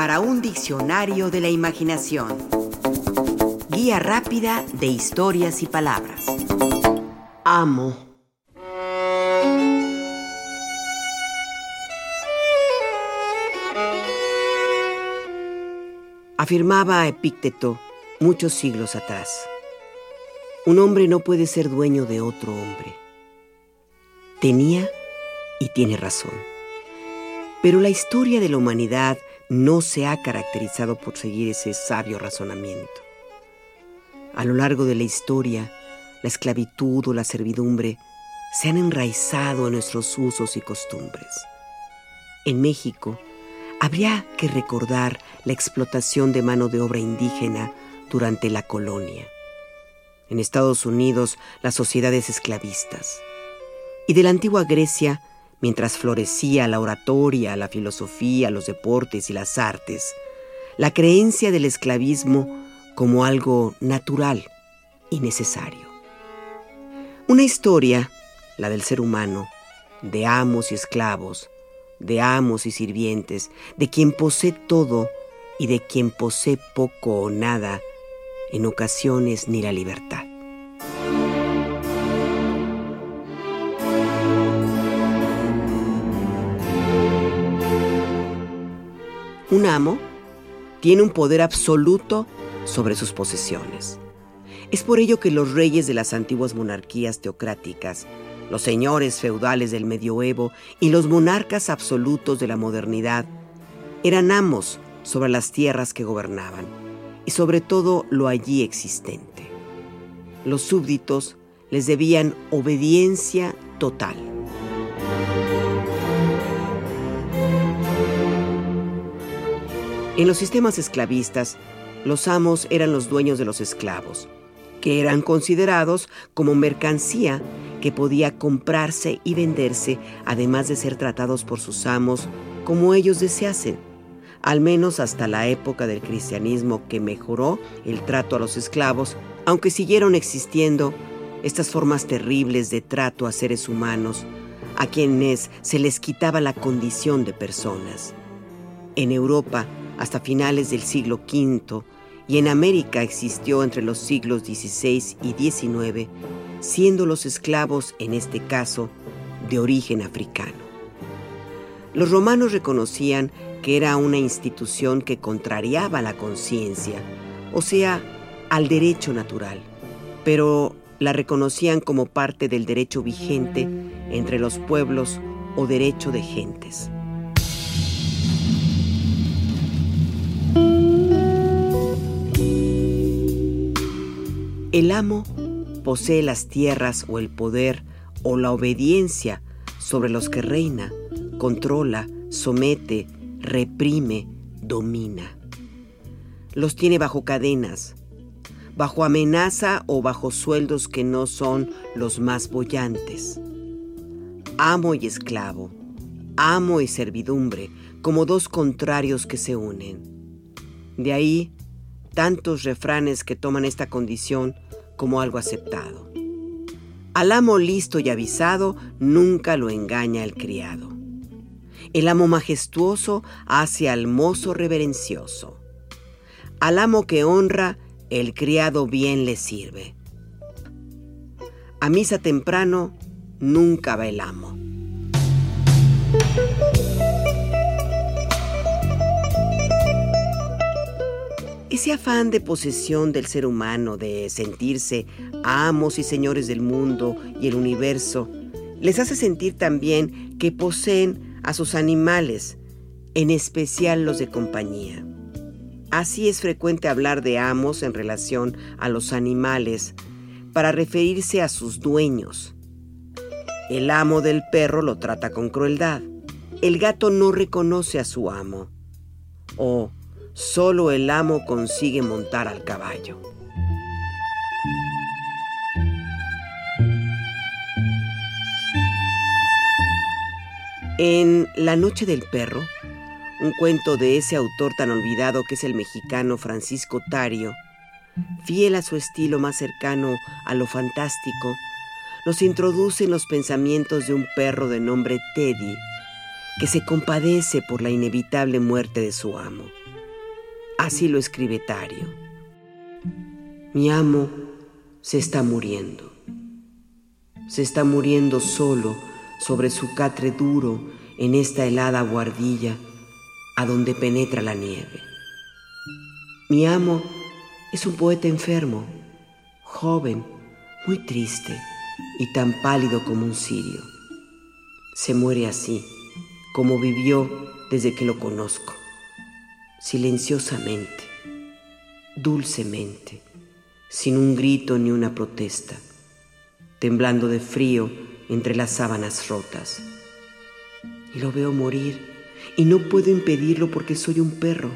para un diccionario de la imaginación. Guía rápida de historias y palabras. Amo. Afirmaba Epícteto muchos siglos atrás. Un hombre no puede ser dueño de otro hombre. Tenía y tiene razón. Pero la historia de la humanidad no se ha caracterizado por seguir ese sabio razonamiento. A lo largo de la historia, la esclavitud o la servidumbre se han enraizado en nuestros usos y costumbres. En México, habría que recordar la explotación de mano de obra indígena durante la colonia. En Estados Unidos, las sociedades esclavistas. Y de la antigua Grecia, mientras florecía la oratoria, la filosofía, los deportes y las artes, la creencia del esclavismo como algo natural y necesario. Una historia, la del ser humano, de amos y esclavos, de amos y sirvientes, de quien posee todo y de quien posee poco o nada, en ocasiones ni la libertad. Tiene un poder absoluto sobre sus posesiones. Es por ello que los reyes de las antiguas monarquías teocráticas, los señores feudales del medioevo y los monarcas absolutos de la modernidad eran amos sobre las tierras que gobernaban y sobre todo lo allí existente. Los súbditos les debían obediencia total. En los sistemas esclavistas, los amos eran los dueños de los esclavos, que eran considerados como mercancía que podía comprarse y venderse, además de ser tratados por sus amos como ellos deseasen, al menos hasta la época del cristianismo que mejoró el trato a los esclavos, aunque siguieron existiendo estas formas terribles de trato a seres humanos, a quienes se les quitaba la condición de personas. En Europa, hasta finales del siglo V y en América existió entre los siglos XVI y XIX, siendo los esclavos, en este caso, de origen africano. Los romanos reconocían que era una institución que contrariaba la conciencia, o sea, al derecho natural, pero la reconocían como parte del derecho vigente entre los pueblos o derecho de gentes. El amo posee las tierras o el poder o la obediencia sobre los que reina, controla, somete, reprime, domina. Los tiene bajo cadenas, bajo amenaza o bajo sueldos que no son los más bollantes. Amo y esclavo, amo y servidumbre, como dos contrarios que se unen. De ahí tantos refranes que toman esta condición como algo aceptado. Al amo listo y avisado nunca lo engaña el criado. El amo majestuoso hace al mozo reverencioso. Al amo que honra, el criado bien le sirve. A misa temprano nunca va el amo. Ese afán de posesión del ser humano, de sentirse amos y señores del mundo y el universo, les hace sentir también que poseen a sus animales, en especial los de compañía. Así es frecuente hablar de amos en relación a los animales para referirse a sus dueños. El amo del perro lo trata con crueldad. El gato no reconoce a su amo. O Solo el amo consigue montar al caballo. En La Noche del Perro, un cuento de ese autor tan olvidado que es el mexicano Francisco Tario, fiel a su estilo más cercano a lo fantástico, nos introduce en los pensamientos de un perro de nombre Teddy, que se compadece por la inevitable muerte de su amo. Así lo escribe Tario. Mi amo se está muriendo. Se está muriendo solo sobre su catre duro en esta helada guardilla a donde penetra la nieve. Mi amo es un poeta enfermo, joven, muy triste y tan pálido como un cirio. Se muere así, como vivió desde que lo conozco, silenciosamente, dulcemente, sin un grito ni una protesta, temblando de frío entre las sábanas rotas. Y lo veo morir y no puedo impedirlo porque soy un perro.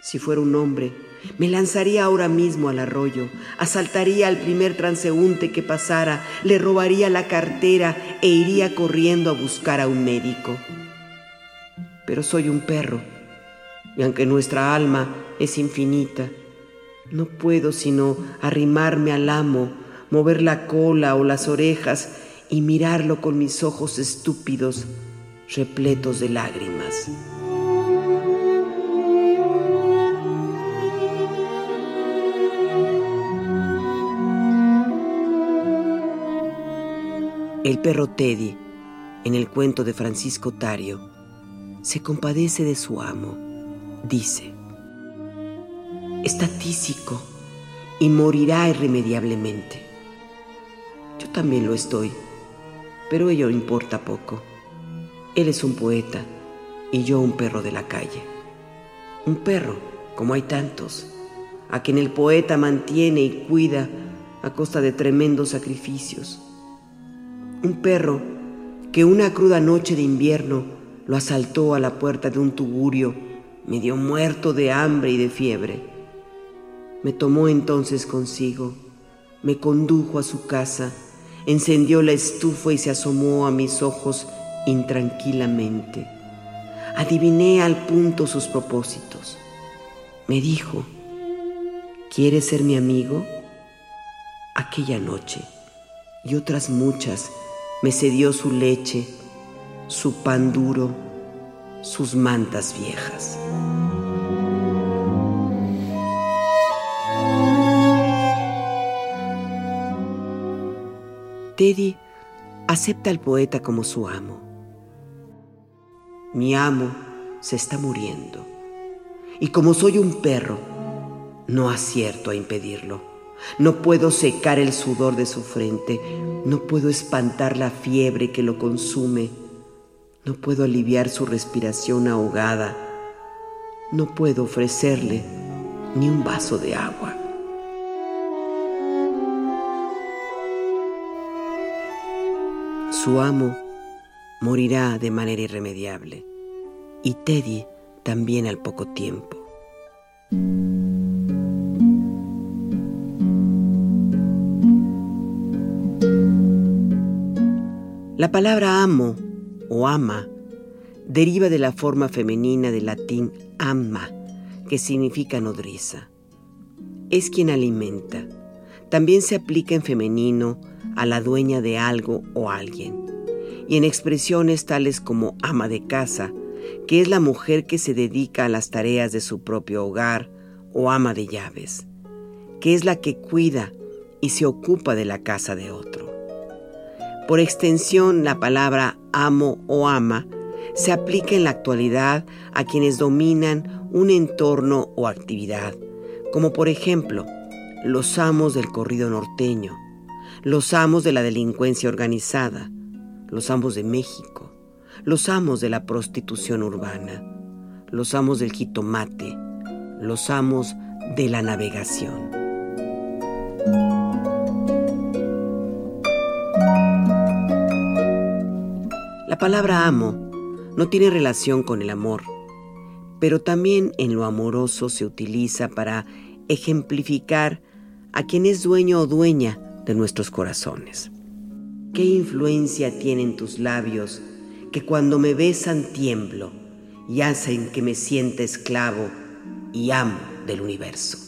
Si fuera un hombre, me lanzaría ahora mismo al arroyo, asaltaría al primer transeúnte que pasara, le robaría la cartera e iría corriendo a buscar a un médico. Pero soy un perro, y aunque nuestra alma es infinita, no puedo sino arrimarme al amo, mover la cola o las orejas y mirarlo con mis ojos estúpidos, repletos de lágrimas. El perro Teddy, en el cuento de Francisco Tario, se compadece de su amo. Dice, está tísico y morirá irremediablemente. Yo también lo estoy, pero ello importa poco. Él es un poeta y yo un perro de la calle. Un perro, como hay tantos, a quien el poeta mantiene y cuida a costa de tremendos sacrificios un perro que una cruda noche de invierno lo asaltó a la puerta de un tugurio, medio muerto de hambre y de fiebre. Me tomó entonces consigo, me condujo a su casa, encendió la estufa y se asomó a mis ojos intranquilamente. Adiviné al punto sus propósitos. Me dijo, ¿quieres ser mi amigo? Aquella noche y otras muchas me cedió su leche, su pan duro, sus mantas viejas. Teddy acepta al poeta como su amo. Mi amo se está muriendo y como soy un perro, no acierto a impedirlo. No puedo secar el sudor de su frente, no puedo espantar la fiebre que lo consume, no puedo aliviar su respiración ahogada, no puedo ofrecerle ni un vaso de agua. Su amo morirá de manera irremediable y Teddy también al poco tiempo. La palabra amo o ama deriva de la forma femenina del latín amma, que significa nodriza. Es quien alimenta. También se aplica en femenino a la dueña de algo o alguien. Y en expresiones tales como ama de casa, que es la mujer que se dedica a las tareas de su propio hogar, o ama de llaves, que es la que cuida y se ocupa de la casa de otro. Por extensión, la palabra amo o ama se aplica en la actualidad a quienes dominan un entorno o actividad, como por ejemplo los amos del corrido norteño, los amos de la delincuencia organizada, los amos de México, los amos de la prostitución urbana, los amos del jitomate, los amos de la navegación. La palabra amo no tiene relación con el amor, pero también en lo amoroso se utiliza para ejemplificar a quien es dueño o dueña de nuestros corazones. ¿Qué influencia tienen tus labios que cuando me besan tiemblo y hacen que me sienta esclavo y amo del universo?